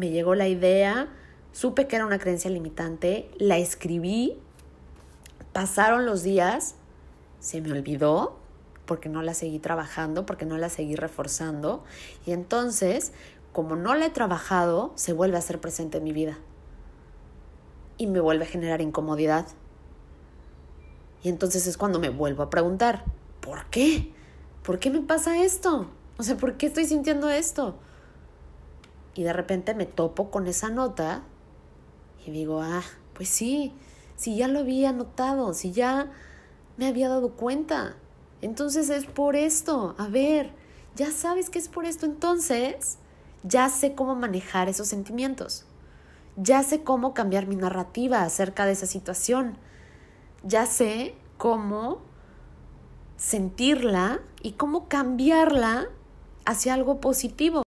me llegó la idea, supe que era una creencia limitante, la escribí, pasaron los días, se me olvidó porque no la seguí trabajando, porque no la seguí reforzando y entonces, como no la he trabajado, se vuelve a ser presente en mi vida y me vuelve a generar incomodidad. Y entonces es cuando me vuelvo a preguntar, ¿por qué? ¿Por qué me pasa esto? O sea, ¿por qué estoy sintiendo esto? Y de repente me topo con esa nota y digo, ah, pues sí, si ya lo había notado, si ya me había dado cuenta. Entonces es por esto. A ver, ya sabes que es por esto. Entonces ya sé cómo manejar esos sentimientos. Ya sé cómo cambiar mi narrativa acerca de esa situación. Ya sé cómo sentirla y cómo cambiarla hacia algo positivo.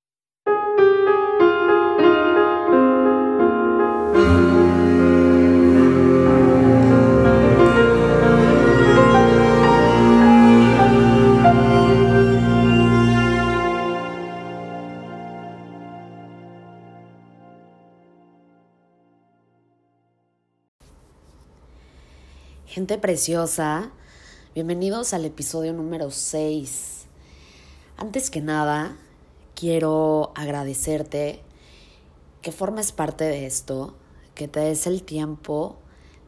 Gente preciosa, bienvenidos al episodio número 6. Antes que nada, quiero agradecerte que formes parte de esto, que te des el tiempo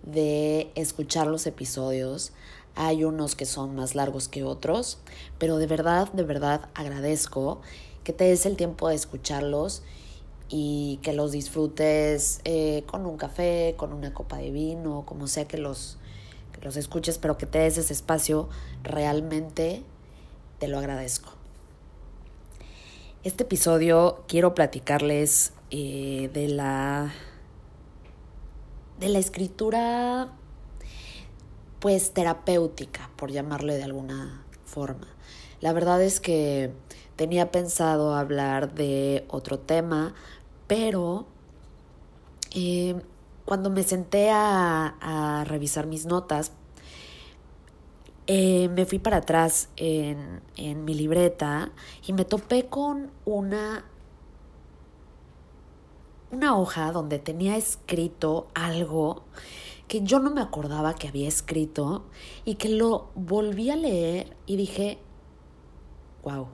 de escuchar los episodios. Hay unos que son más largos que otros, pero de verdad, de verdad agradezco que te des el tiempo de escucharlos y que los disfrutes eh, con un café, con una copa de vino, como sea que los los escuches, pero que te des ese espacio, realmente te lo agradezco. Este episodio quiero platicarles eh, de la de la escritura pues terapéutica, por llamarle de alguna forma. La verdad es que tenía pensado hablar de otro tema, pero eh, cuando me senté a, revisar mis notas, eh, me fui para atrás en, en mi libreta y me topé con una una hoja donde tenía escrito algo que yo no me acordaba que había escrito y que lo volví a leer y dije, wow,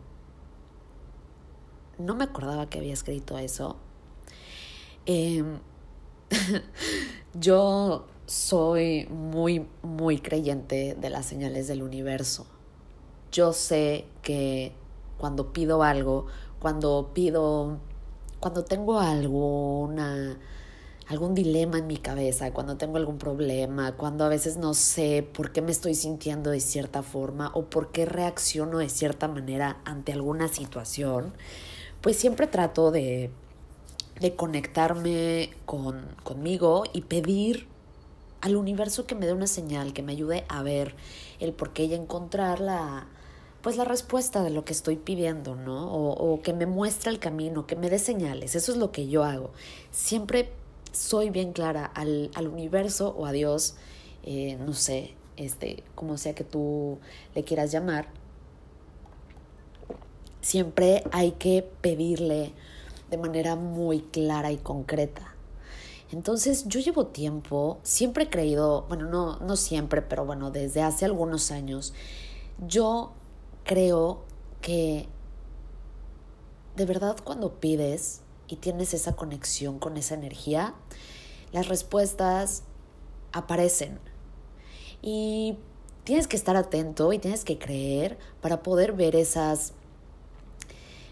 no me acordaba que había escrito eso. Eh, Yo soy muy, muy creyente de las señales del universo. Yo sé que cuando pido algo, cuando pido, cuando tengo alguna, algún dilema en mi cabeza, cuando tengo algún problema, cuando a veces no sé por qué me estoy sintiendo de cierta forma o por qué reacciono de cierta manera ante alguna situación, pues siempre trato de de conectarme con, conmigo y pedir al universo que me dé una señal, que me ayude a ver el por qué y encontrar la, pues la respuesta de lo que estoy pidiendo, ¿no? O, que me muestre el camino, que me dé señales. Eso es lo que yo hago. Siempre soy bien clara al, al universo o a Dios, eh, no sé, este, como sea que tú le quieras llamar. Siempre hay que pedirle de manera muy clara y concreta. Entonces yo llevo tiempo, siempre he creído, bueno, no, no siempre, pero bueno, desde hace algunos años, yo creo que de verdad cuando pides y tienes esa conexión con esa energía, las respuestas aparecen. Y tienes que estar atento y tienes que creer para poder ver esas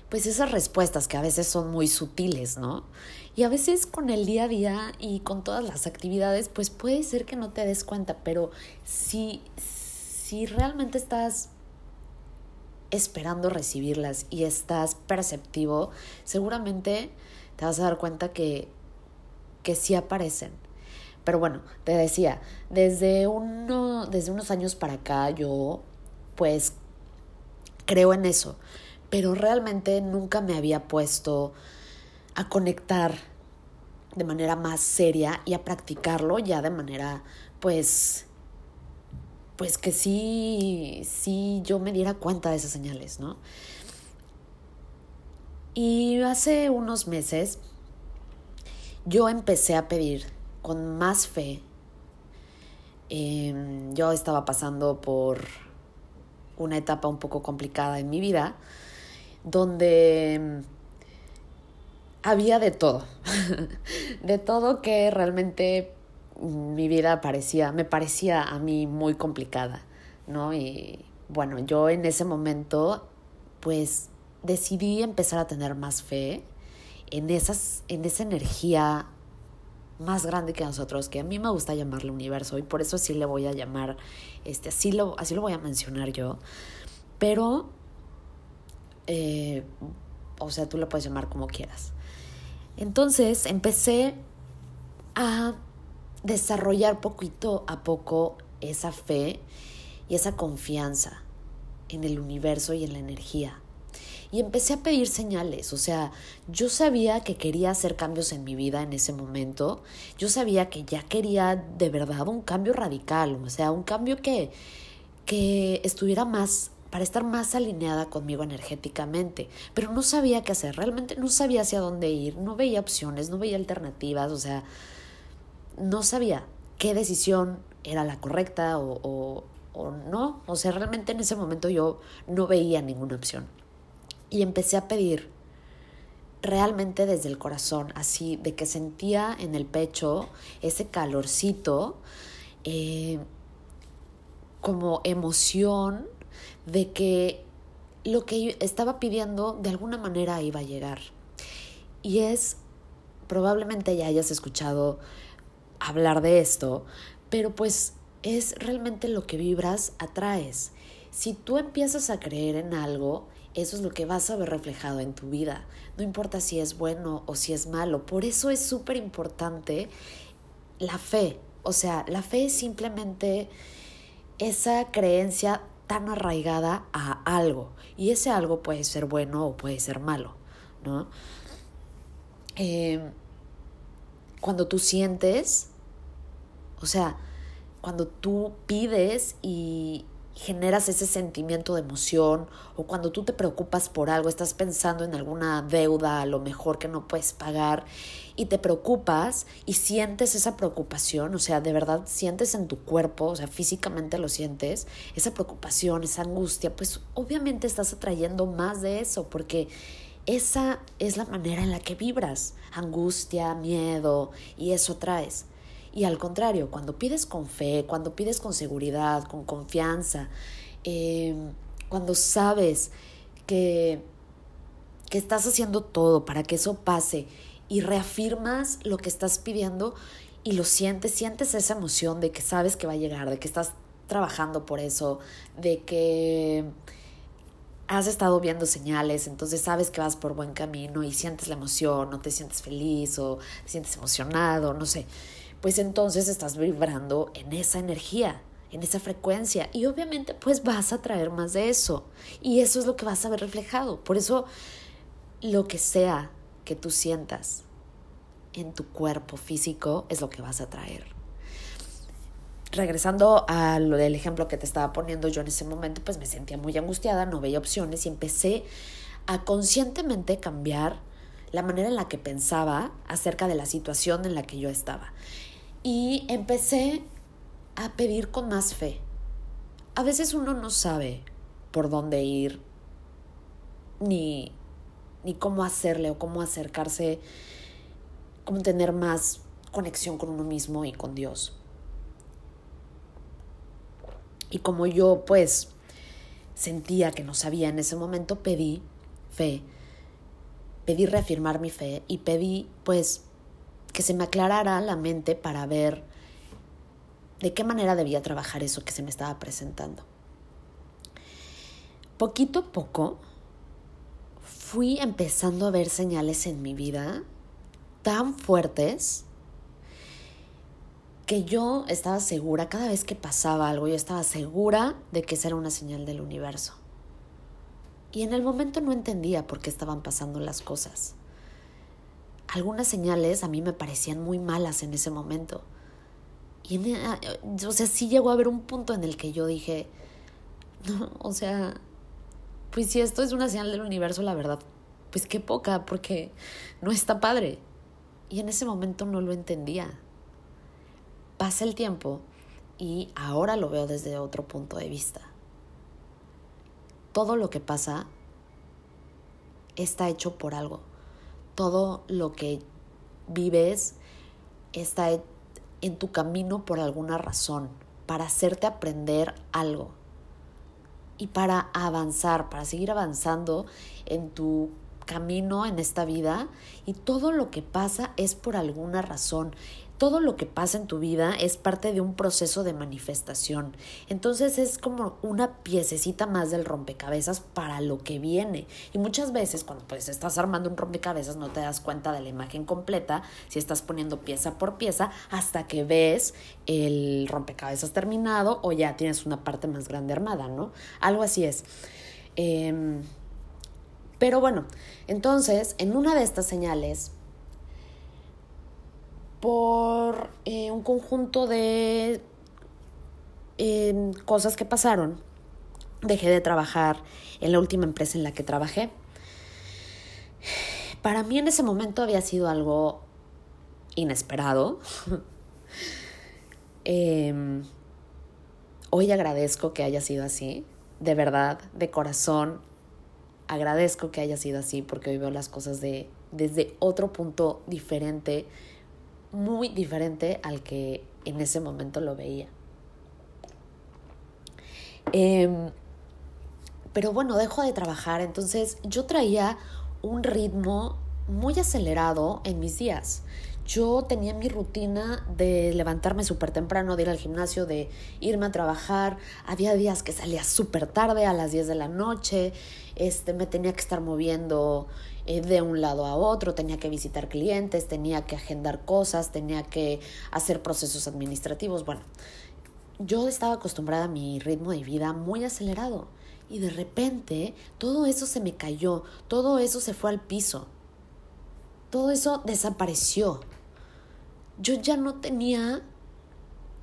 pues esas respuestas que a veces son muy sutiles, ¿no? Y a veces con el día a día y con todas las actividades, pues puede ser que no te des cuenta, pero si, si realmente estás esperando recibirlas y estás perceptivo, seguramente te vas a dar cuenta que, que sí aparecen. Pero bueno, te decía, desde, uno, desde unos años para acá yo pues creo en eso pero realmente nunca me había puesto a conectar de manera más seria y a practicarlo ya de manera pues pues que sí sí yo me diera cuenta de esas señales, ¿no? Y hace unos meses yo empecé a pedir con más fe. Em, yo estaba pasando por una etapa un poco complicada en mi vida, donde había de todo, de todo que realmente mi vida parecía, me parecía a mí muy complicada, ¿no? Y bueno, yo en ese momento, pues decidí empezar a tener más fe en, esas, en esa energía más grande que nosotros, que a mí me gusta llamarle universo, y por eso así le voy a llamar, este, así, lo, así lo voy a mencionar yo, pero, eh, o sea, tú lo puedes llamar como quieras. Entonces empecé a desarrollar poquito a poco esa fe y esa confianza en el universo y en la energía. Y empecé a pedir señales, o sea, yo sabía que quería hacer cambios en mi vida en ese momento, yo sabía que ya quería de verdad un cambio radical, o sea, un cambio que, que estuviera más para estar más alineada conmigo energéticamente, pero no sabía qué hacer, realmente no sabía hacia dónde ir, no veía opciones, no veía alternativas, o sea, no sabía qué decisión era la correcta o, o, no. O sea, realmente en ese momento yo no veía ninguna opción. Y empecé a pedir realmente desde el corazón, así de que sentía en el pecho ese calorcito, eh, como emoción de que lo que estaba pidiendo de alguna manera iba a llegar. Y es, probablemente ya hayas escuchado hablar de esto, pero pues es realmente lo que vibras, atraes. Si tú empiezas a creer en algo, eso es lo que vas a ver reflejado en tu vida. No importa si es bueno o si es malo. Por eso es súper importante la fe. O sea, la fe es simplemente esa creencia tan arraigada a algo. Y ese algo puede ser bueno o puede ser malo, ¿no? Eh, cuando tú sientes, o sea, cuando tú pides y generas ese sentimiento de emoción o cuando tú te preocupas por algo, estás pensando en alguna deuda a lo mejor que no puedes pagar y te preocupas y sientes esa preocupación, o sea, de verdad sientes en tu cuerpo, o sea, físicamente lo sientes, esa preocupación, esa angustia, pues obviamente estás atrayendo más de eso porque esa es la manera en la que vibras, angustia, miedo, y eso traes. Y al contrario, cuando pides con fe, cuando pides con seguridad, con confianza, em, cuando sabes que, que estás haciendo todo para que eso pase y reafirmas lo que estás pidiendo y lo sientes, sientes esa emoción de que sabes que va a llegar, de que estás trabajando por eso, de que has estado viendo señales, entonces sabes que vas por buen camino y sientes la emoción, o te sientes feliz o te sientes emocionado, no sé, pues entonces estás vibrando en esa energía, en esa frecuencia y obviamente pues vas a traer más de eso y eso es lo que vas a ver reflejado. Por eso lo que sea que tú sientas en tu cuerpo físico es lo que vas a traer regresando a lo del ejemplo que te estaba poniendo yo en ese momento, pues me sentía muy angustiada, no veía opciones y empecé a conscientemente cambiar la manera en la que pensaba acerca de la situación en la que yo estaba. Y empecé a pedir con más fe. A veces uno no sabe por dónde ir, ni, ni cómo hacerle o cómo acercarse, cómo tener más conexión con uno mismo y con Dios. Y como yo pues sentía que no sabía en ese momento, pedí fe, pedí reafirmar mi fe y pedí pues que se me aclarara la mente para ver de qué manera debía trabajar eso que se me estaba presentando. Poquito a poco fui empezando a ver señales en mi vida tan fuertes que yo estaba segura, cada vez que pasaba algo, yo estaba segura de que esa era una señal del universo. Y en el momento no entendía por qué estaban pasando las cosas. Algunas señales a mí me parecían muy malas en ese momento. Y o sea, sí llegó a haber un punto en el que yo dije, no, o sea, pues si esto es una señal del universo, la verdad, pues qué poca, porque no está padre. y en ese momento no lo entendía. Pasa el tiempo y ahora lo veo desde otro punto de vista. Todo lo que pasa está hecho por algo. Todo lo que vives está en tu camino por alguna razón, para hacerte aprender algo y para avanzar, para seguir avanzando en tu camino en esta vida. Y todo lo que pasa es por alguna razón todo lo que pasa en tu vida es parte de un proceso de manifestación. Entonces es como una piececita más del rompecabezas para lo que viene. Y muchas veces cuando pues estás armando un rompecabezas no te das cuenta de la imagen completa, si estás poniendo pieza por pieza, hasta que ves el rompecabezas terminado o ya tienes una parte más grande armada, ¿no? Algo así es. Em, pero bueno, entonces en una de estas señales por eh, un conjunto de em, cosas que pasaron, dejé de trabajar en la última empresa en la que trabajé. Para mí en ese momento había sido algo inesperado. Em, hoy agradezco que haya sido así, de verdad, de corazón, agradezco que haya sido así porque hoy veo las cosas de, desde otro punto diferente muy diferente al que en ese momento lo veía. Em, pero bueno, dejo de trabajar, entonces yo traía un ritmo muy acelerado en mis días. Yo tenía mi rutina de levantarme súper temprano, de ir al gimnasio, de irme a trabajar. Había días que salía súper tarde, a las 10 de la noche. Este, me tenía que estar moviendo eh, de un lado a otro, tenía que visitar clientes, tenía que agendar cosas, tenía que hacer procesos administrativos. Bueno, yo estaba acostumbrada a mi ritmo de vida muy acelerado y de repente todo eso se me cayó, todo eso se fue al piso, todo eso desapareció. Yo ya no tenía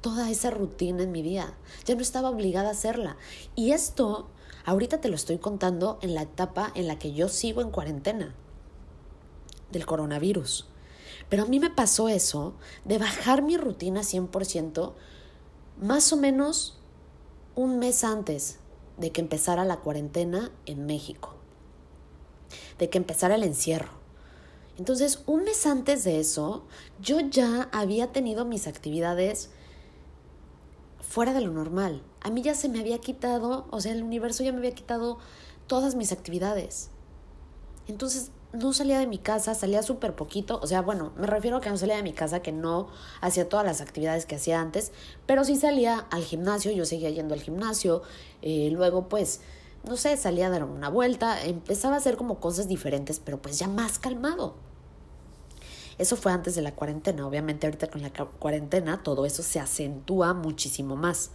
toda esa rutina en mi vida, ya no estaba obligada a hacerla. Y esto Ahorita te lo estoy contando en la etapa en la que yo sigo en cuarentena del coronavirus. Pero a mí me pasó eso de bajar mi rutina 100% más o menos un mes antes de que empezara la cuarentena en México, de que empezara el encierro. Entonces, un mes antes de eso, yo ya había tenido mis actividades fuera de lo normal. A mí ya se me había quitado, o sea, el universo ya me había quitado todas mis actividades. Entonces no salía de mi casa, salía súper poquito, o sea, bueno, me refiero a que no salía de mi casa, que no hacía todas las actividades que hacía antes, pero sí salía al gimnasio, yo seguía yendo al gimnasio, eh, luego pues, no sé, salía a dar una vuelta, empezaba a hacer como cosas diferentes, pero pues ya más calmado. Eso fue antes de la cuarentena. Obviamente ahorita con la cuarentena todo eso se acentúa muchísimo más.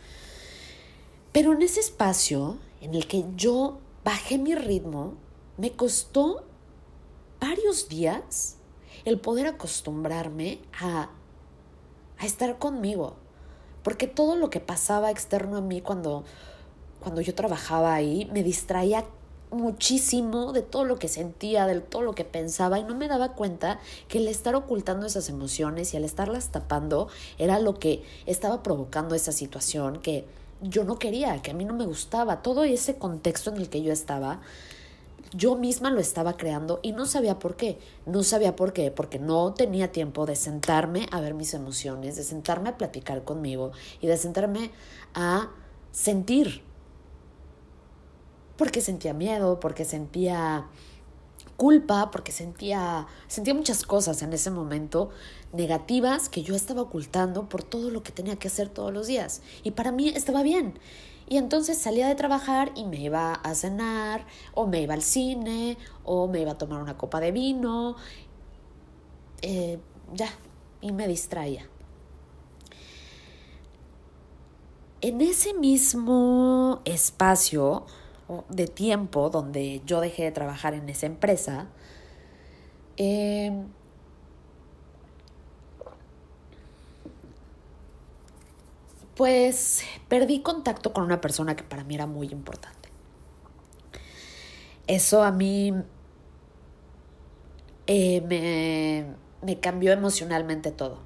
Pero en ese espacio en el que yo bajé mi ritmo, me costó varios días el poder acostumbrarme a, a estar conmigo. Porque todo lo que pasaba externo a mí cuando, cuando yo trabajaba ahí me distraía muchísimo de todo lo que sentía, de todo lo que pensaba y no me daba cuenta que el estar ocultando esas emociones y al estarlas tapando era lo que estaba provocando esa situación que yo no quería, que a mí no me gustaba, todo ese contexto en el que yo estaba. Yo misma lo estaba creando y no sabía por qué. No sabía por qué, porque no tenía tiempo de sentarme a ver mis emociones, de sentarme a platicar conmigo y de sentarme a sentir porque sentía miedo, porque sentía culpa, porque sentía, sentía muchas cosas en ese momento negativas que yo estaba ocultando por todo lo que tenía que hacer todos los días. Y para mí estaba bien. Y entonces salía de trabajar y me iba a cenar, o me iba al cine, o me iba a tomar una copa de vino, eh, ya, y me distraía. En ese mismo espacio, de tiempo donde yo dejé de trabajar en esa empresa, em, pues perdí contacto con una persona que para mí era muy importante. Eso a mí eh, me, me cambió emocionalmente todo.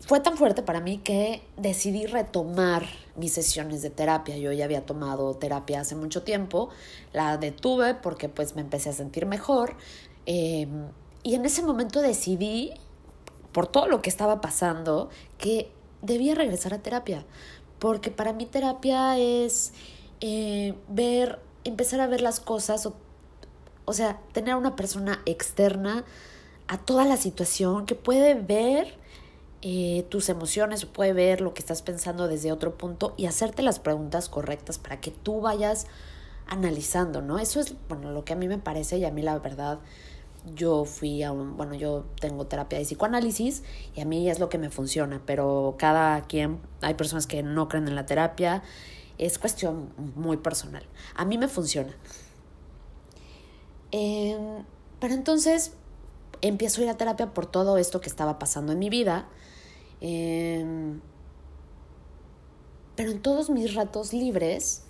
Fue tan fuerte para mí que decidí retomar mis sesiones de terapia. Yo ya había tomado terapia hace mucho tiempo, la detuve porque pues me empecé a sentir mejor em, y en ese momento decidí, por todo lo que estaba pasando, que debía regresar a terapia, porque para mí terapia es eh, ver, empezar a ver las cosas, o, o sea, tener una persona externa a toda la situación que puede ver eh, tus emociones, puede ver lo que estás pensando desde otro punto y hacerte las preguntas correctas para que tú vayas analizando, ¿no? Eso es, bueno, lo que a mí me parece y a mí la verdad, yo fui a un, bueno, yo tengo terapia de psicoanálisis y a mí es lo que me funciona, pero cada quien, hay personas que no creen en la terapia, es cuestión muy personal. A mí me funciona. Em, pero entonces empiezo a ir a terapia por todo esto que estaba pasando en mi vida. Em, pero en todos mis ratos libres,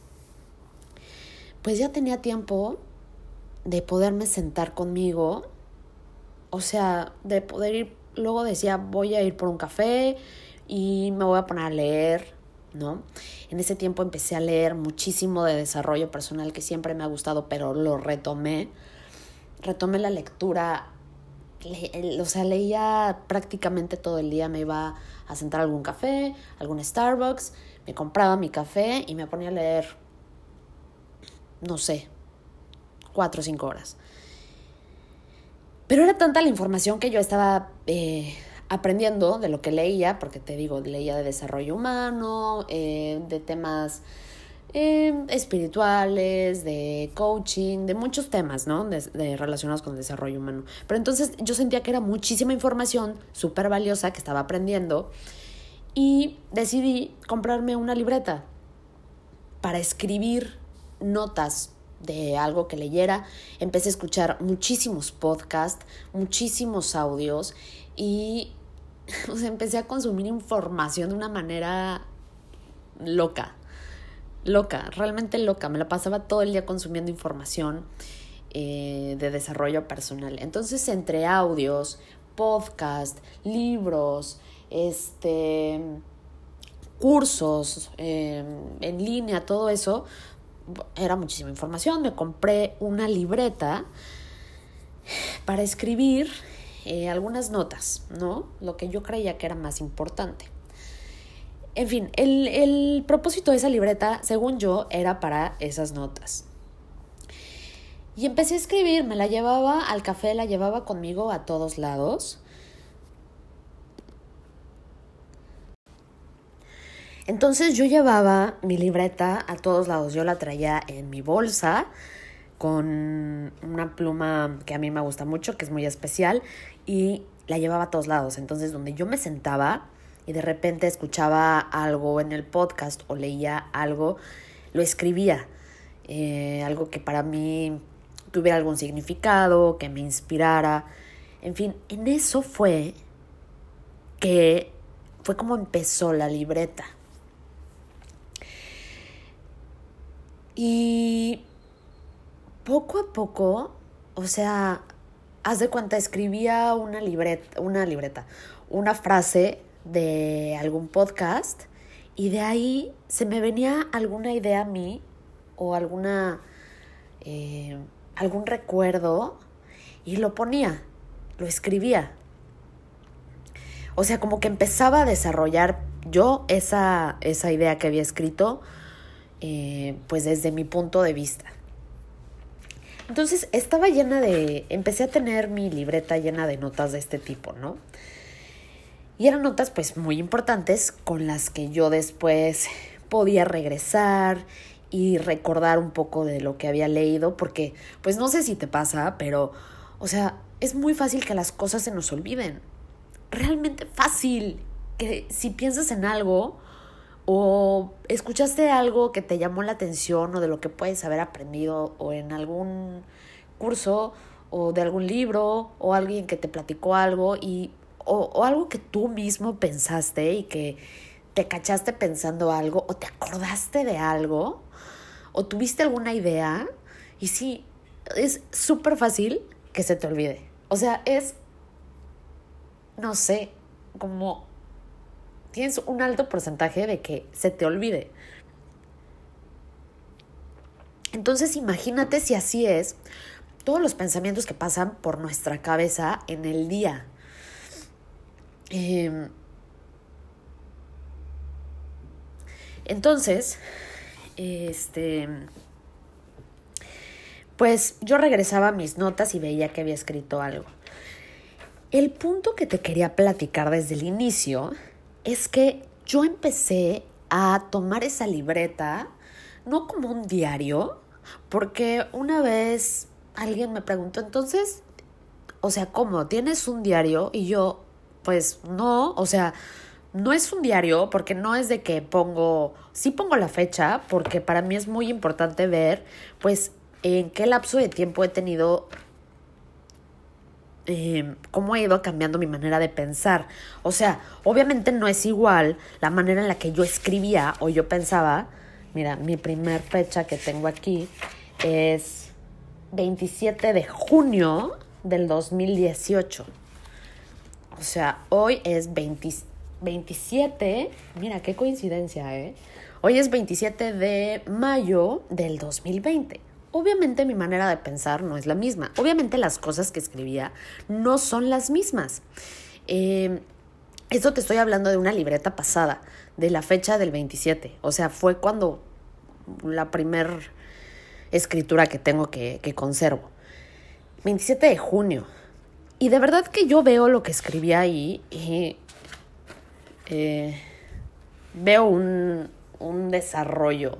pues ya tenía tiempo de poderme sentar conmigo, o sea, de poder ir, luego decía, voy a ir por un café y me voy a poner a leer, ¿no? En ese tiempo empecé a leer muchísimo de desarrollo personal que siempre me ha gustado, pero lo retomé. Retomé la lectura, o sea, leía prácticamente todo el día, me iba a sentar a algún café, algún Starbucks, me compraba mi café y me ponía a leer, no sé, cuatro o cinco horas. Pero era tanta la información que yo estaba eh, aprendiendo de lo que leía, porque te digo, leía de desarrollo humano, eh, de temas eh, espirituales, de coaching, de muchos temas, ¿no? De, relacionados con el desarrollo humano. Pero entonces yo sentía que era muchísima información súper valiosa que estaba aprendiendo y decidí comprarme una libreta para escribir notas de algo que leyera. Empecé a escuchar muchísimos podcasts, muchísimos audios y empecé a consumir información de una manera loca, loca, realmente loca. Me la pasaba todo el día consumiendo información eh, de desarrollo personal. Entonces, entre audios, podcast, libros, este cursos eh, en línea, todo eso, era muchísima información, me compré una libreta para escribir eh, algunas notas, ¿no? Lo que yo creía que era más importante. En fin, el, el propósito de esa libreta, según yo, era para esas notas. Y empecé a escribir, me la llevaba al café, la llevaba conmigo a todos lados. Entonces yo llevaba mi libreta a todos lados, yo la traía en mi bolsa con una pluma que a mí me gusta mucho, que es muy especial, y la llevaba a todos lados. Entonces donde yo me sentaba y de repente escuchaba algo en el podcast o leía algo, lo escribía. Eh, algo que para mí tuviera algún significado, que me inspirara. En fin, en eso fue que fue como empezó la libreta. Y poco a poco, o sea, haz de cuenta, escribía una libreta, una libreta, una frase de algún podcast y de ahí se me venía alguna idea a mí o alguna eh, algún recuerdo y lo ponía, lo escribía. O sea, como que empezaba a desarrollar yo esa, esa idea que había escrito eh, pues desde mi punto de vista. Entonces estaba llena de, empecé a tener mi libreta llena de notas de este tipo, ¿no? Y eran notas pues muy importantes con las que yo después podía regresar y recordar un poco de lo que había leído, porque pues no sé si te pasa, pero, o sea, es muy fácil que las cosas se nos olviden. Realmente fácil. Que si piensas en algo, o escuchaste algo que te llamó la atención o de lo que puedes haber aprendido o en algún curso o de algún libro o alguien que te platicó algo y o, o algo que tú mismo pensaste y que te cachaste pensando algo o te acordaste de algo o tuviste alguna idea y sí, es súper fácil que se te olvide. O sea, es, no sé, como tienes un alto porcentaje de que se te olvide. Entonces imagínate si así es todos los pensamientos que pasan por nuestra cabeza en el día. Em, entonces, este, pues yo regresaba a mis notas y veía que había escrito algo. El punto que te quería platicar desde el inicio es que yo empecé a tomar esa libreta no como un diario, porque una vez alguien me preguntó, entonces, o sea, ¿cómo? ¿Tienes un diario? Y yo, pues no, o sea, no es un diario porque no es de que pongo, sí pongo la fecha porque para mí es muy importante ver, pues, en qué lapso de tiempo he tenido eh, cómo he ido cambiando mi manera de pensar. O sea, obviamente no es igual la manera en la que yo escribía o yo pensaba. Mira, mi primer fecha que tengo aquí es 27 de junio del 2018. O sea, hoy es 27, mira qué coincidencia, ¿eh? Hoy es 27 de mayo del 2020. Obviamente mi manera de pensar no es la misma. Obviamente las cosas que escribía no son las mismas. Eh, esto te estoy hablando de una libreta pasada, de la fecha del 27. O sea, fue cuando la primer escritura que tengo que, que conservo. 27 de junio. Y de verdad que yo veo lo que escribí ahí y eh, veo un, un desarrollo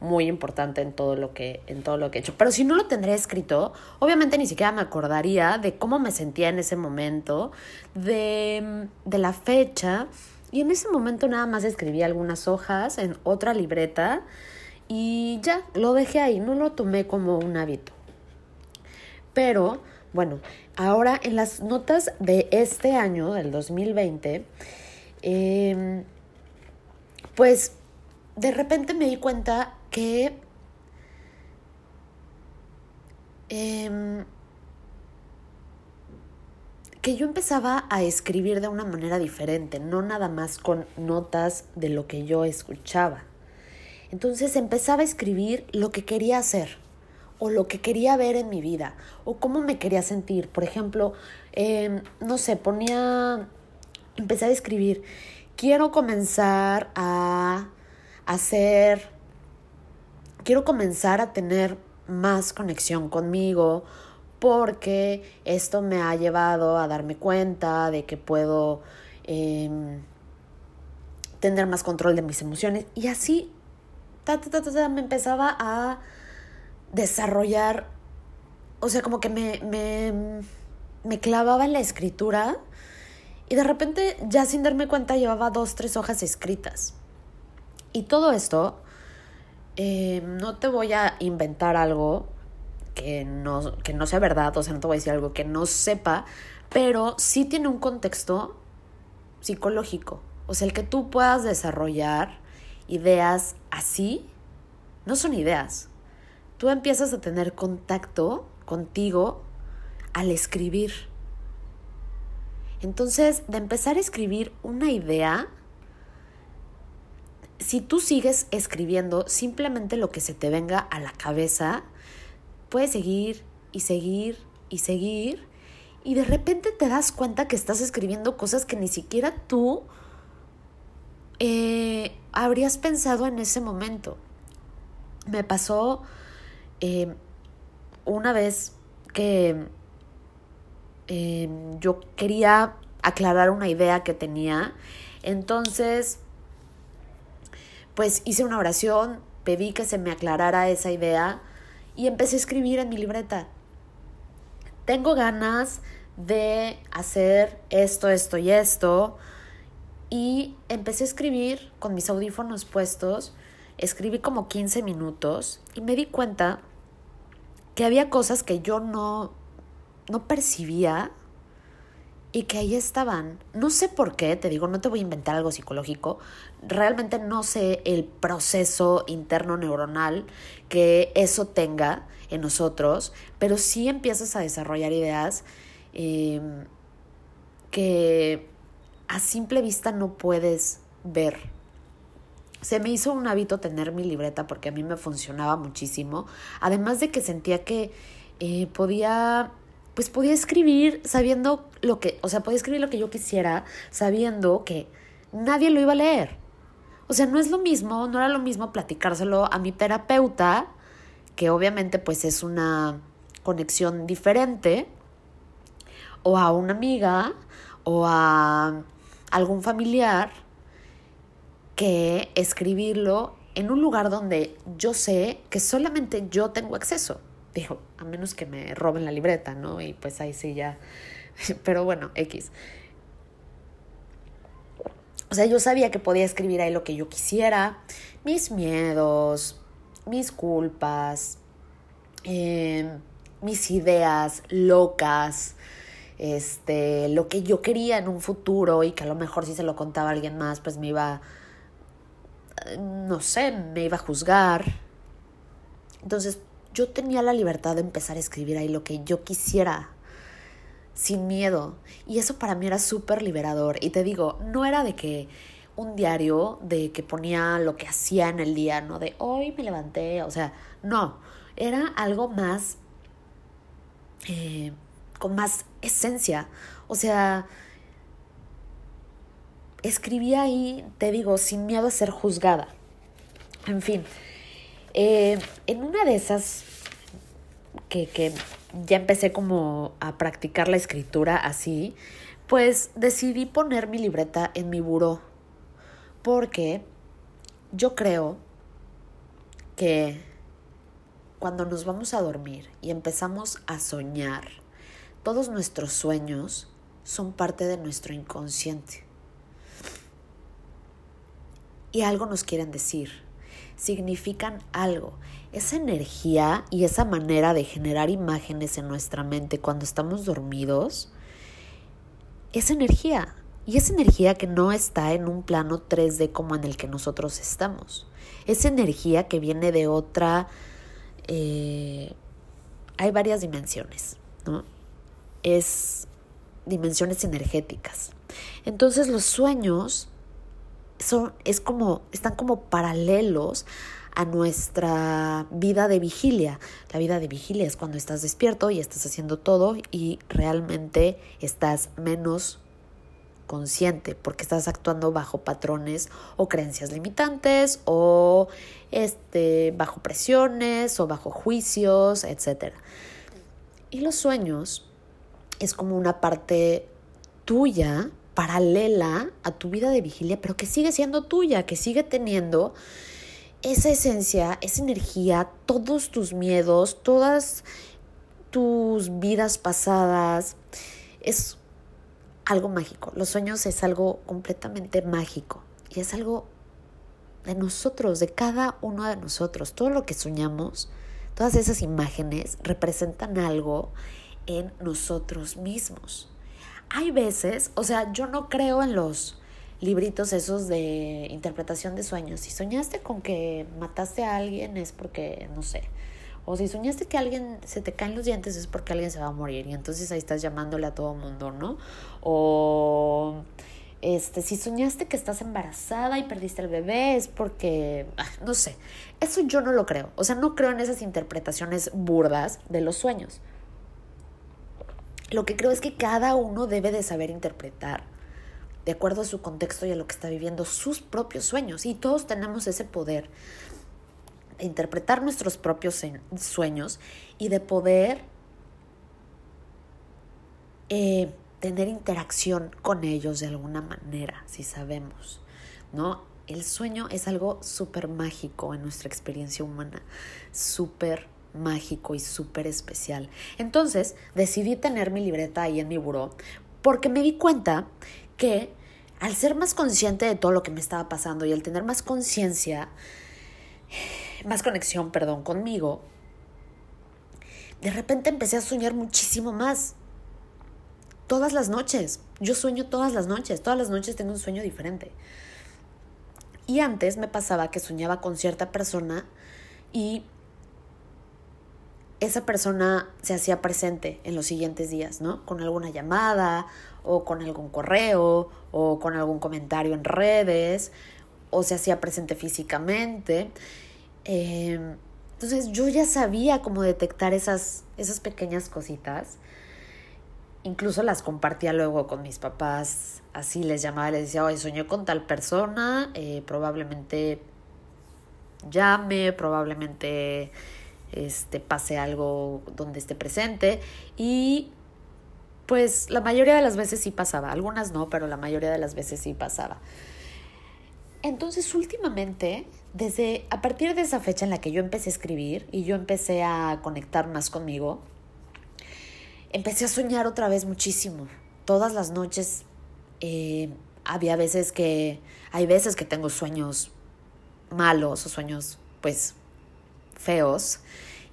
muy importante en todo lo que en todo lo que he hecho. Pero si no lo tendré escrito, obviamente ni siquiera me acordaría de cómo me sentía en ese momento, de, de la fecha. Y en ese momento nada más escribí algunas hojas en otra libreta y ya, lo dejé ahí, no lo tomé como un hábito. Pero, bueno, ahora en las notas de este año, del 2020, em, pues de repente me di cuenta que em, que yo empezaba a escribir de una manera diferente, no nada más con notas de lo que yo escuchaba. Entonces empezaba a escribir lo que quería hacer o lo que quería ver en mi vida o cómo me quería sentir. Por ejemplo, em, no sé, ponía, empecé a escribir, quiero comenzar a hacer quiero comenzar a tener más conexión conmigo porque esto me ha llevado a darme cuenta de que puedo em, tener más control de mis emociones y así me empezaba a desarrollar, o sea, como que me, me, me clavaba en la escritura y de repente ya sin darme cuenta llevaba dos, tres hojas escritas. Y todo esto eh, no te voy a inventar algo que no, que no sea verdad, o sea, no te voy a decir algo que no sepa, pero sí tiene un contexto psicológico. O sea, el que tú puedas desarrollar ideas así, no son ideas. Tú empiezas a tener contacto contigo al escribir. Entonces, de empezar a escribir una idea, si tú sigues escribiendo simplemente lo que se te venga a la cabeza, puedes seguir y seguir y seguir y de repente te das cuenta que estás escribiendo cosas que ni siquiera tú eh, habrías pensado en ese momento. Me pasó eh, una vez que eh, yo quería aclarar una idea que tenía, entonces pues hice una oración, pedí que se me aclarara esa idea y empecé a escribir en mi libreta. Tengo ganas de hacer esto, esto y esto. Y empecé a escribir con mis audífonos puestos. Escribí como 15 minutos y me di cuenta que había cosas que yo no, no percibía y que ahí estaban. No sé por qué, te digo, no te voy a inventar algo psicológico. Realmente no sé el proceso interno neuronal que eso tenga en nosotros, pero sí empiezas a desarrollar ideas em, que a simple vista no puedes ver. Se me hizo un hábito tener mi libreta porque a mí me funcionaba muchísimo. Además de que sentía que eh, podía, pues podía escribir sabiendo lo que, o sea, podía escribir lo que yo quisiera sabiendo que nadie lo iba a leer. O sea, no es lo mismo, no era lo mismo platicárselo a mi terapeuta, que obviamente pues es una conexión diferente, o a una amiga, o a algún familiar, que escribirlo en un lugar donde yo sé que solamente yo tengo acceso. Dijo, a menos que me roben la libreta, ¿no? Y pues ahí sí ya. Pero bueno, X. O sea, yo sabía que podía escribir ahí lo que yo quisiera, mis miedos, mis culpas, em, mis ideas locas, este, lo que yo quería en un futuro y que a lo mejor si se lo contaba a alguien más, pues me iba, no sé, me iba a juzgar. Entonces yo tenía la libertad de empezar a escribir ahí lo que yo quisiera sin miedo. Y eso para mí era súper liberador. Y te digo, no era de que un diario de que ponía lo que hacía en el día, no de hoy me levanté, o sea, no, era algo más, eh, con más esencia, o sea, escribía ahí, te digo, sin miedo a ser juzgada. En fin, eh, en una de esas que, que ya empecé como a practicar la escritura así, pues decidí poner mi libreta en mi buró. Porque yo creo que cuando nos vamos a dormir y empezamos a soñar, todos nuestros sueños son parte de nuestro inconsciente. Y algo nos quieren decir, significan algo esa energía y esa manera de generar imágenes en nuestra mente cuando estamos dormidos, es energía. Y es energía que no está en un plano 3D como en el que nosotros estamos. Es energía que viene de otra... Eh, hay varias dimensiones, ¿no? Es dimensiones energéticas. Entonces los sueños son, es como, están como paralelos a nuestra vida de vigilia. La vida de vigilia es cuando estás despierto y estás haciendo todo y realmente estás menos consciente porque estás actuando bajo patrones o creencias limitantes o este bajo presiones o bajo juicios, etc. Y los sueños es como una parte tuya paralela a tu vida de vigilia, pero que sigue siendo tuya, que sigue teniendo esa esencia, esa energía, todos tus miedos, todas tus vidas pasadas, es algo mágico. Los sueños es algo completamente mágico y es algo de nosotros, de cada uno de nosotros. Todo lo que soñamos, todas esas imágenes representan algo en nosotros mismos. Hay veces, o sea, yo no creo en los libritos esos de interpretación de sueños. Si soñaste con que mataste a alguien es porque, no sé, o si soñaste que alguien se te caen los dientes es porque alguien se va a morir y entonces ahí estás llamándole a todo mundo, ¿no? O este, si soñaste que estás embarazada y perdiste el bebé es porque, no sé, eso yo no lo creo. O sea, no creo en esas interpretaciones burdas de los sueños. Lo que creo es que cada uno debe de saber interpretar de acuerdo a su contexto y a lo que está viviendo, sus propios sueños. Y todos tenemos ese poder de interpretar nuestros propios sueños y de poder eh, tener interacción con ellos de alguna manera, si sabemos, ¿no? El sueño es algo súper mágico en nuestra experiencia humana, súper mágico y súper especial. Entonces decidí tener mi libreta ahí en mi buró porque me di cuenta que al ser más consciente de todo lo que me estaba pasando y al tener más conciencia, más conexión, perdón, conmigo, de repente empecé a soñar muchísimo más. Todas las noches. Yo sueño todas las noches. Todas las noches tengo un sueño diferente. Y antes me pasaba que soñaba con cierta persona y esa persona se hacía presente en los siguientes días, ¿no? Con alguna llamada o con algún correo o con algún comentario en redes o se hacía presente físicamente. Em, entonces yo ya sabía cómo detectar esas, esas pequeñas cositas. Incluso las compartía luego con mis papás, así les llamaba, les decía, oye, soñé con tal persona, eh, probablemente llame, probablemente este, pase algo donde esté presente y pues la mayoría de las veces sí pasaba, algunas no, pero la mayoría de las veces sí pasaba. Entonces últimamente, desde a partir de esa fecha en la que yo empecé a escribir y yo empecé a conectar más conmigo, empecé a soñar otra vez muchísimo. Todas las noches eh, había veces que, hay veces que tengo sueños malos o sueños pues feos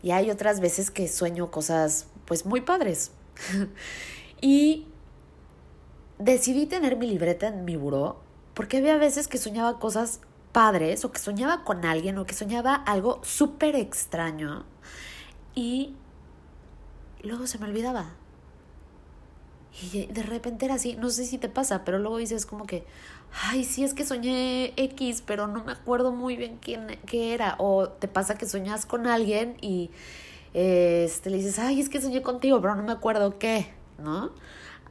y hay otras veces que sueño cosas pues muy padres. y decidí tener mi libreta en mi buró porque había veces que soñaba cosas padres o que soñaba con alguien o que soñaba algo súper extraño y luego se me olvidaba. Y de repente era así, no sé si te pasa, pero luego dices como que, ay, sí es que soñé X, pero no me acuerdo muy bien quién qué era. O te pasa que soñas con alguien y este, le dices, ay, es que soñé contigo, pero no me acuerdo qué, ¿no?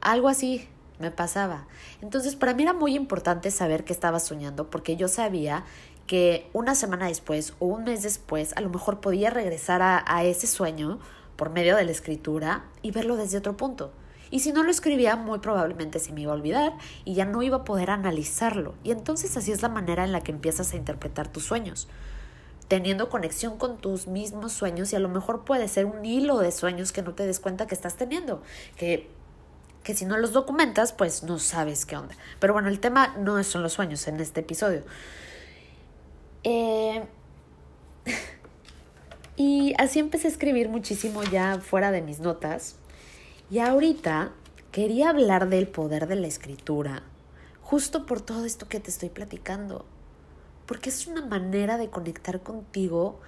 Algo así me pasaba. Entonces, para mí era muy importante saber que estaba soñando porque yo sabía que una semana después o un mes después a lo mejor podía regresar a, a ese sueño por medio de la escritura y verlo desde otro punto. Y si no lo escribía, muy probablemente se me iba a olvidar y ya no iba a poder analizarlo. Y entonces así es la manera en la que empiezas a interpretar tus sueños, teniendo conexión con tus mismos sueños y a lo mejor puede ser un hilo de sueños que no te des cuenta que estás teniendo, que que si no los documentas, pues no sabes qué onda. Pero bueno, el tema no son los sueños en este episodio. Eh, y así empecé a escribir muchísimo ya fuera de mis notas. Y ahorita quería hablar del poder de la escritura, justo por todo esto que te estoy platicando, porque es una manera de conectar contigo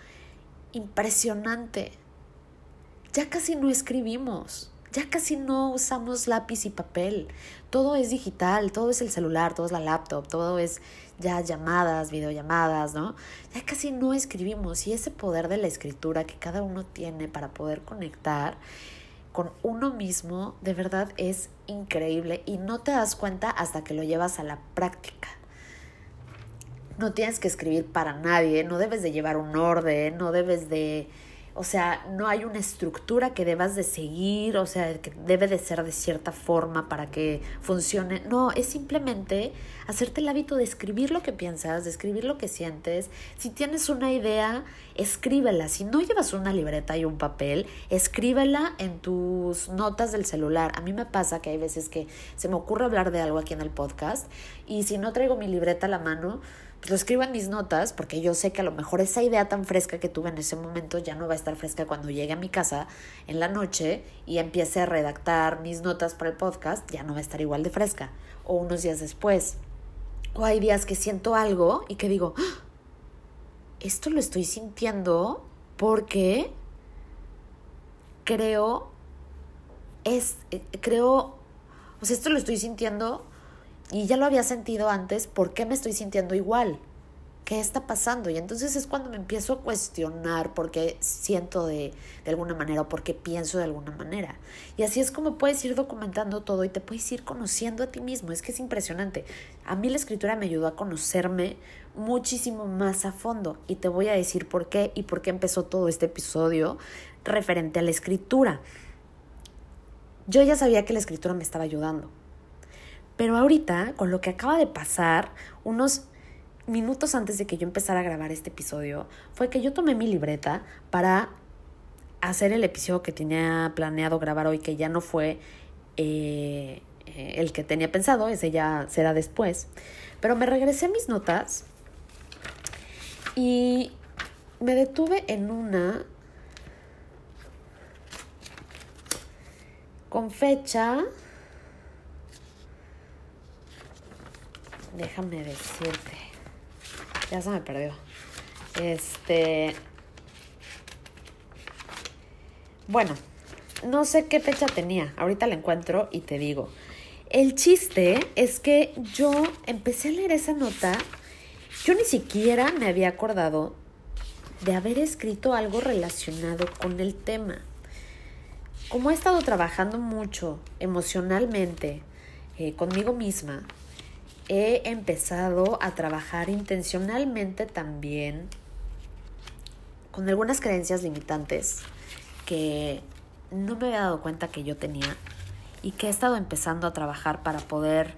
impresionante. Ya casi no escribimos, ya casi no usamos lápiz y papel, todo es digital, todo es el celular, todo es la laptop, todo es ya llamadas, videollamadas, ¿no? Ya casi no escribimos y ese poder de la escritura que cada uno tiene para poder conectar con uno mismo de verdad es increíble y no te das cuenta hasta que lo llevas a la práctica. No tienes que escribir para nadie, no debes de llevar un orden, no debes de o sea, no hay una estructura que debas de seguir, o sea, que debe de ser de cierta forma para que funcione. No, es simplemente hacerte el hábito de escribir lo que piensas, de escribir lo que sientes. Si tienes una idea, escríbela. Si no llevas una libreta y un papel, escríbela en tus notas del celular. A mí me pasa que hay veces que se me ocurre hablar de algo aquí en el podcast y si no traigo mi libreta a la mano, lo escribo en mis notas porque yo sé que a lo mejor esa idea tan fresca que tuve en ese momento ya no va a estar fresca cuando llegue a mi casa en la noche y empiece a redactar mis notas para el podcast, ya no va a estar igual de fresca. O unos días después. O hay días que siento algo y que digo, ¡Ah! esto lo estoy sintiendo porque creo, es, eh, creo, o sea, esto lo estoy sintiendo y ya lo había sentido antes, ¿por qué me estoy sintiendo igual? ¿Qué está pasando? Y entonces es cuando me empiezo a cuestionar por qué siento de, de alguna manera o por qué pienso de alguna manera. Y así es como puedes ir documentando todo y te puedes ir conociendo a ti mismo. Es que es impresionante. A mí la escritura me ayudó a conocerme muchísimo más a fondo. Y te voy a decir por qué y por qué empezó todo este episodio referente a la escritura. Yo ya sabía que la escritura me estaba ayudando pero ahorita, con lo que acaba de pasar, unos minutos antes de que yo empezara a grabar este episodio, fue que yo tomé mi libreta para hacer el episodio que tenía planeado grabar hoy, que ya no fue eh, el que tenía pensado, ese ya será después. Pero me regresé a mis notas y me detuve en una con fecha déjame decirte. Ya se me perdió. Este. Bueno, no sé qué fecha tenía, ahorita la encuentro y te digo. El chiste es que yo empecé a leer esa nota, yo ni siquiera me había acordado de haber escrito algo relacionado con el tema. Como he estado trabajando mucho emocionalmente eh, conmigo misma, he empezado a trabajar intencionalmente también con algunas creencias limitantes que no me había dado cuenta que yo tenía y que he estado empezando a trabajar para poder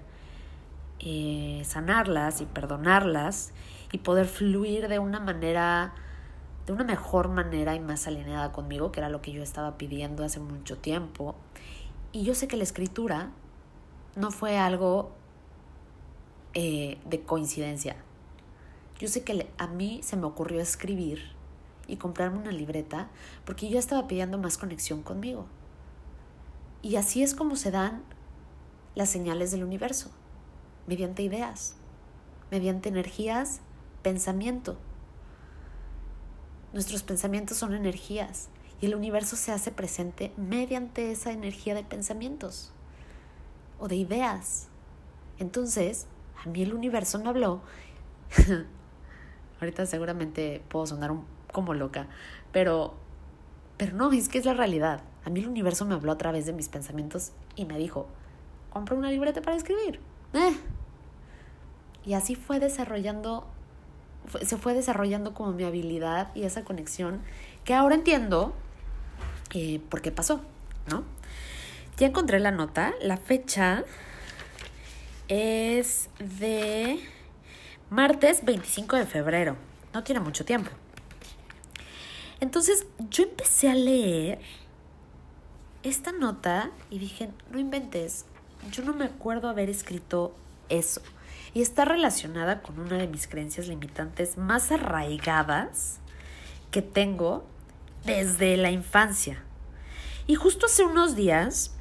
eh, sanarlas y perdonarlas y poder fluir de una manera, de una mejor manera y más alineada conmigo, que era lo que yo estaba pidiendo hace mucho tiempo. Y yo sé que la escritura no fue algo eh, de coincidencia. Yo sé que a mí se me ocurrió escribir y comprarme una libreta porque yo estaba pidiendo más conexión conmigo. Y así es como se dan las señales del universo, mediante ideas, mediante energías, pensamiento. Nuestros pensamientos son energías y el universo se hace presente mediante esa energía de pensamientos o de ideas. Entonces, a mí el universo me habló. Ahorita seguramente puedo sonar un, como loca, pero, pero no, es que es la realidad. A mí el universo me habló a través de mis pensamientos y me dijo, compra una libreta para escribir. Eh. Y así fue desarrollando, se fue desarrollando como mi habilidad y esa conexión que ahora entiendo eh, por qué pasó, ¿no? Ya encontré la nota, la fecha es de martes 25 de febrero, no tiene mucho tiempo. Entonces yo empecé a leer esta nota y dije, no inventes, yo no me acuerdo haber escrito eso. Y está relacionada con una de mis creencias limitantes más arraigadas que tengo desde la infancia. Y justo hace unos días,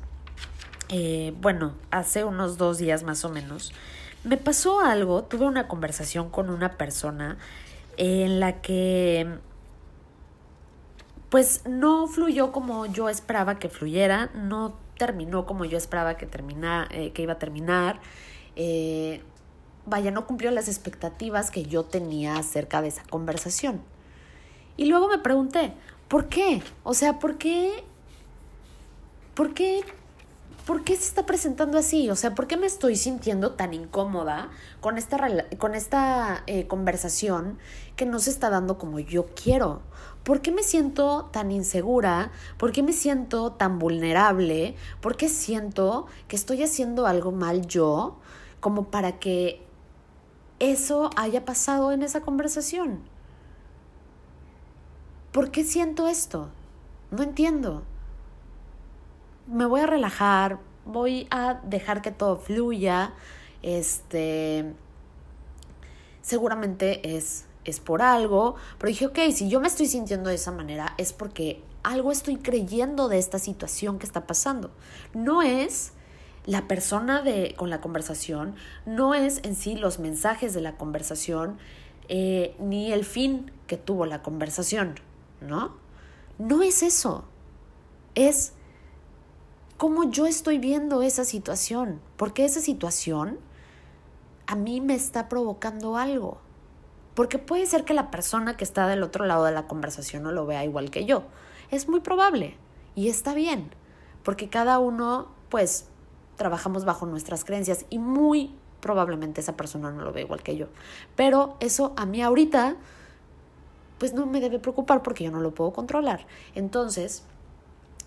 eh, bueno, hace unos dos días más o menos, me pasó algo, tuve una conversación con una persona en la que pues no fluyó como yo esperaba que fluyera, no terminó como yo esperaba que, termina, eh, que iba a terminar. Eh, vaya, no cumplió las expectativas que yo tenía acerca de esa conversación. Y luego me pregunté, ¿por qué? O sea, ¿por qué? ¿Por qué ¿por qué se está presentando así? O sea, ¿por qué me estoy sintiendo tan incómoda con esta, con esta eh, conversación que no se está dando como yo quiero? ¿Por qué me siento tan insegura? ¿Por qué me siento tan vulnerable? ¿Por qué siento que estoy haciendo algo mal yo como para que eso haya pasado en esa conversación? ¿Por qué siento esto? No entiendo me voy a relajar, voy a dejar que todo fluya, este, seguramente es, es por algo, pero dije, ok, si yo me estoy sintiendo de esa manera es porque algo estoy creyendo de esta situación que está pasando. No es la persona de, con la conversación, no es en sí los mensajes de la conversación, eh, ni el fin que tuvo la conversación, ¿no? No es eso. Es cómo yo estoy viendo esa situación, porque esa situación a mí me está provocando algo. Porque puede ser que la persona que está del otro lado de la conversación no lo vea igual que yo. Es muy probable y está bien, porque cada uno, pues, trabajamos bajo nuestras creencias y muy probablemente esa persona no lo ve igual que yo. Pero eso a mí ahorita, pues no me debe preocupar porque yo no lo puedo controlar. Entonces,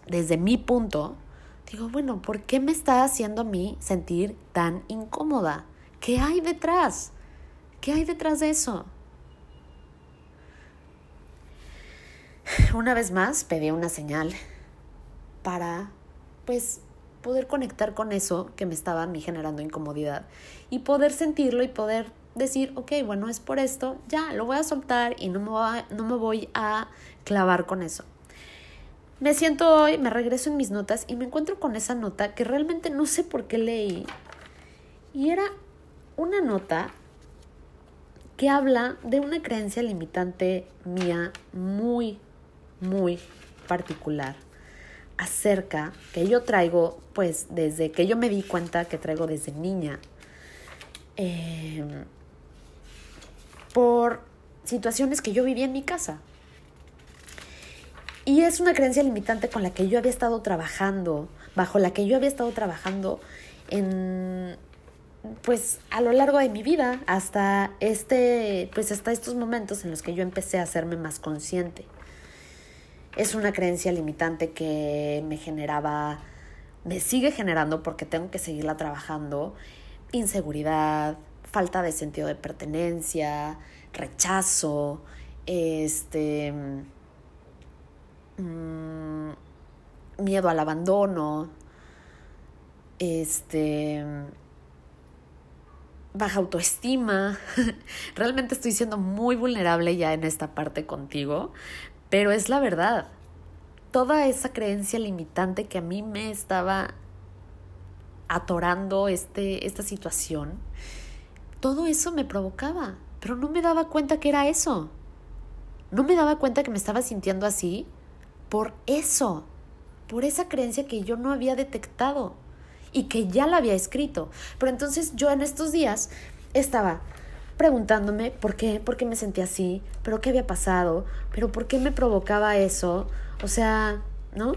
desde mi punto, digo, bueno, ¿por qué me está haciendo a mí sentir tan incómoda? ¿Qué hay detrás? ¿Qué hay detrás de eso? Una vez más pedí una señal para, pues, poder conectar con eso que me estaba a mí generando incomodidad y poder sentirlo y poder decir, ok, bueno, es por esto, ya, lo voy a soltar y no me voy a, no me voy a clavar con eso. Me siento hoy, me regreso en mis notas y me encuentro con esa nota que realmente no sé por qué leí. Y era una nota que habla de una creencia limitante mía muy, muy particular. acerca, que yo traigo, pues desde que yo me di cuenta que traigo desde niña, em, por situaciones que yo viví en mi casa. Y es una creencia limitante con la que yo había estado trabajando, bajo la que yo había estado trabajando en pues a lo largo de mi vida hasta este pues hasta estos momentos en los que yo empecé a hacerme más consciente. Es una creencia limitante que me generaba me sigue generando porque tengo que seguirla trabajando inseguridad, falta de sentido de pertenencia, rechazo, este mm, miedo al abandono, este baja autoestima. Realmente estoy siendo muy vulnerable ya en esta parte contigo, pero es la verdad. Toda esa creencia limitante que a mí me estaba atorando este, esta situación, todo eso me provocaba, pero no me daba cuenta que era eso. No me daba cuenta que me estaba sintiendo así por eso, por esa creencia que yo no había detectado y que ya la había escrito. Pero entonces yo en estos días estaba preguntándome por qué, por qué me sentía así, pero qué había pasado, pero por qué me provocaba eso, o sea, ¿no?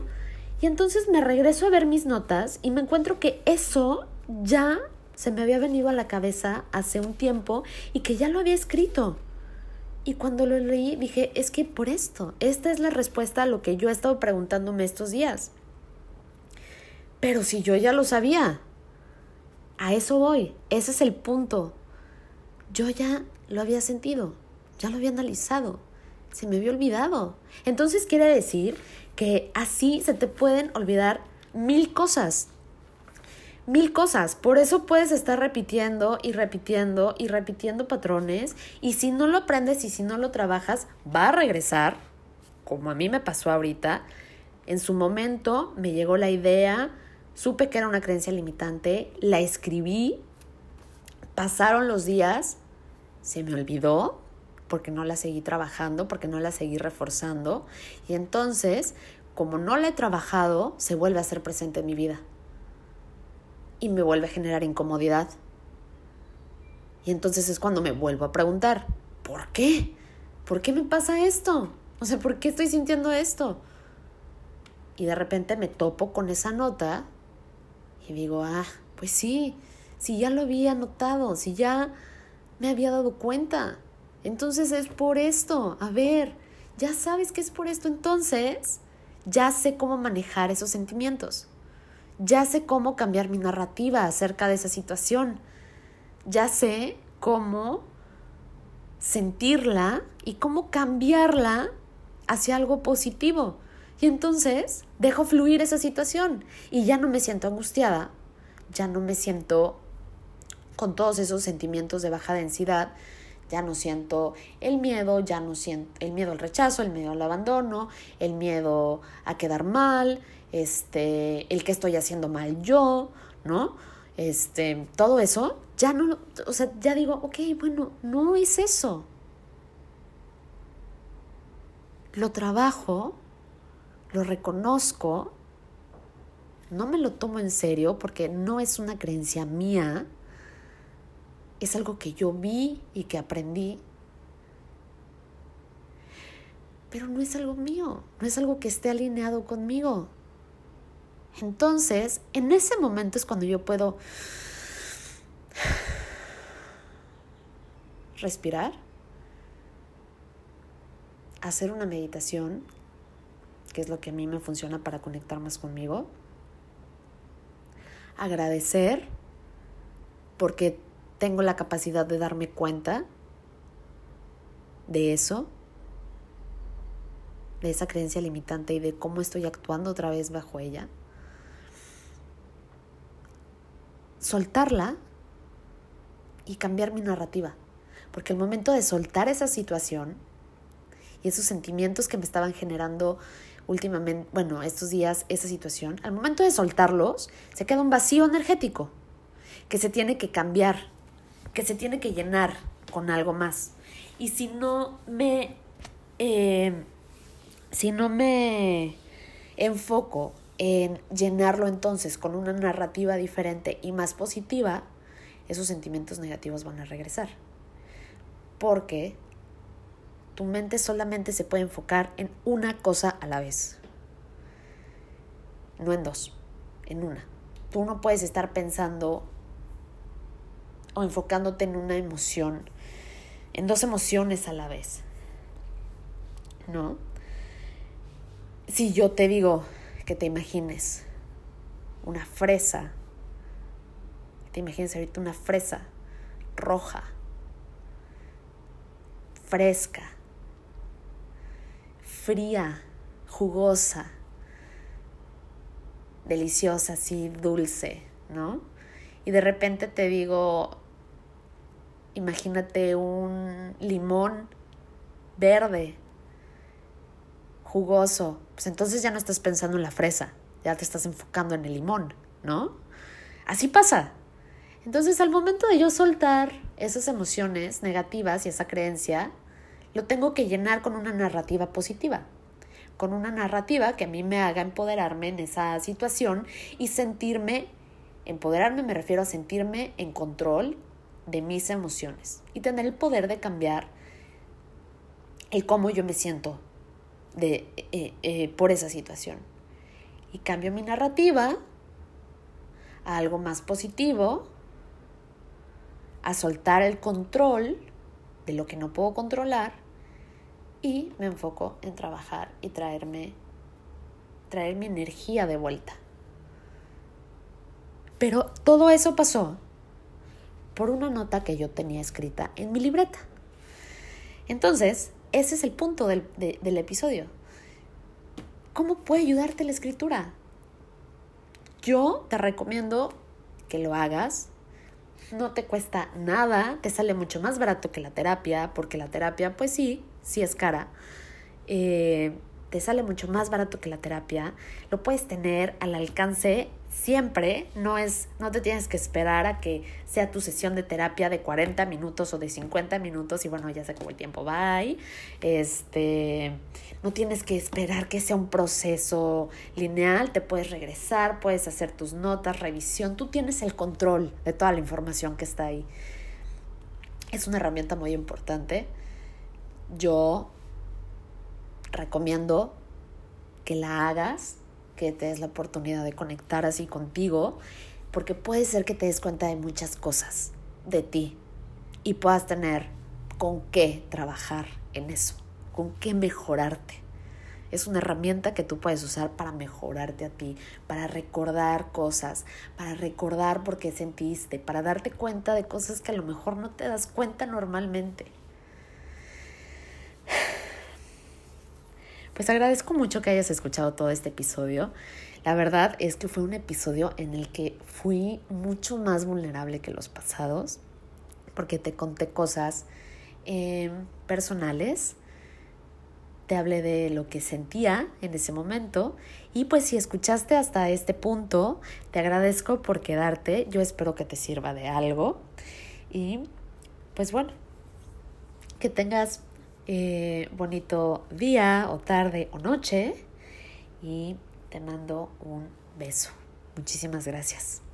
Y entonces me regreso a ver mis notas y me encuentro que eso ya se me había venido a la cabeza hace un tiempo y que ya lo había escrito. Y cuando lo leí dije, es que por esto, esta es la respuesta a lo que yo he estado preguntándome estos días. Pero si yo ya lo sabía, a eso voy, ese es el punto. Yo ya lo había sentido, ya lo había analizado, se me había olvidado. Entonces quiere decir que así se te pueden olvidar mil cosas. Mil cosas. Por eso puedes estar repitiendo y repitiendo y repitiendo patrones. Y si no lo aprendes y si no lo trabajas, va a regresar, como a mí me pasó ahorita. En su momento me llegó la idea, Supe que era una creencia limitante, la escribí, pasaron los días, se me olvidó porque no la seguí trabajando, porque no la seguí reforzando y entonces, como no la he trabajado, se vuelve a ser presente en mi vida y me vuelve a generar incomodidad. Y entonces es cuando me vuelvo a preguntar, ¿por qué? ¿Por qué me pasa esto? O sea, ¿por qué estoy sintiendo esto? Y de repente me topo con esa nota y digo, ah, pues sí, si ya lo había notado, si ya me había dado cuenta. Entonces es por esto. A ver, ya sabes que es por esto. Entonces, ya sé cómo manejar esos sentimientos. Ya sé cómo cambiar mi narrativa acerca de esa situación. Ya sé cómo sentirla y cómo cambiarla hacia algo positivo. Y entonces dejo fluir esa situación y ya no me siento angustiada, ya no me siento con todos esos sentimientos de baja densidad, ya no siento el miedo, ya no siento el miedo al rechazo, el miedo al abandono, el miedo a quedar mal, este, el que estoy haciendo mal yo, ¿no? Este, todo eso, ya no, o sea, ya digo, ok, bueno, no es eso. Lo trabajo lo reconozco, no me lo tomo en serio porque no es una creencia mía, es algo que yo vi y que aprendí, pero no es algo mío, no es algo que esté alineado conmigo. Entonces, en ese momento es cuando yo puedo respirar, hacer una meditación que es lo que a mí me funciona para conectar más conmigo. Agradecer porque tengo la capacidad de darme cuenta de eso, de esa creencia limitante y de cómo estoy actuando otra vez bajo ella. Soltarla y cambiar mi narrativa. Porque el momento de soltar esa situación y esos sentimientos que me estaban generando últimamente, bueno, estos días, esa situación, al momento de soltarlos, se queda un vacío energético que se tiene que cambiar, que se tiene que llenar con algo más. Y si no me, eh, si no me enfoco en llenarlo entonces con una narrativa diferente y más positiva, esos sentimientos negativos van a regresar. Porque tu mente solamente se puede enfocar en una cosa a la vez. No en dos, en una. Tú no puedes estar pensando o enfocándote en una emoción, en dos emociones a la vez. ¿No? Si yo te digo que te imagines una fresa, te imagines ahorita una fresa roja, fresca, fría, jugosa, deliciosa, así dulce, ¿no? Y de repente te digo, imagínate un limón verde, jugoso, pues entonces ya no estás pensando en la fresa, ya te estás enfocando en el limón, ¿no? Así pasa. Entonces al momento de yo soltar esas emociones negativas y esa creencia, lo tengo que llenar con una narrativa positiva, con una narrativa que a mí me haga empoderarme en esa situación y sentirme, empoderarme me refiero a sentirme en control de mis emociones y tener el poder de cambiar el cómo yo me siento de, eh, eh, por esa situación. Y cambio mi narrativa a algo más positivo, a soltar el control de lo que no puedo controlar y me enfoco en trabajar y traerme traer mi energía de vuelta. Pero todo eso pasó por una nota que yo tenía escrita en mi libreta. Entonces, ese es el punto del, del episodio. ¿Cómo puede ayudarte la escritura? Yo te recomiendo que lo hagas. No te cuesta nada, te sale mucho más barato que la terapia, porque la terapia, pues sí, sí es cara. Eh, te sale mucho más barato que la terapia. Lo puedes tener al alcance siempre, no es no te tienes que esperar a que sea tu sesión de terapia de 40 minutos o de 50 minutos y bueno, ya se acabó el tiempo, bye. Este, no tienes que esperar que sea un proceso lineal, te puedes regresar, puedes hacer tus notas, revisión, tú tienes el control de toda la información que está ahí. Es una herramienta muy importante. Yo recomiendo que la hagas que te des la oportunidad de conectar así contigo, porque puede ser que te des cuenta de muchas cosas de ti y puedas tener con qué trabajar en eso, con qué mejorarte. Es una herramienta que tú puedes usar para mejorarte a ti, para recordar cosas, para recordar por qué sentiste, para darte cuenta de cosas que a lo mejor no te das cuenta normalmente. Pues agradezco mucho que hayas escuchado todo este episodio. La verdad es que fue un episodio en el que fui mucho más vulnerable que los pasados, porque te conté cosas em, personales, te hablé de lo que sentía en ese momento. Y pues si escuchaste hasta este punto, te agradezco por quedarte, yo espero que te sirva de algo. Y pues bueno, que tengas eh, bonito día o tarde o noche y te mando un beso. Muchísimas gracias.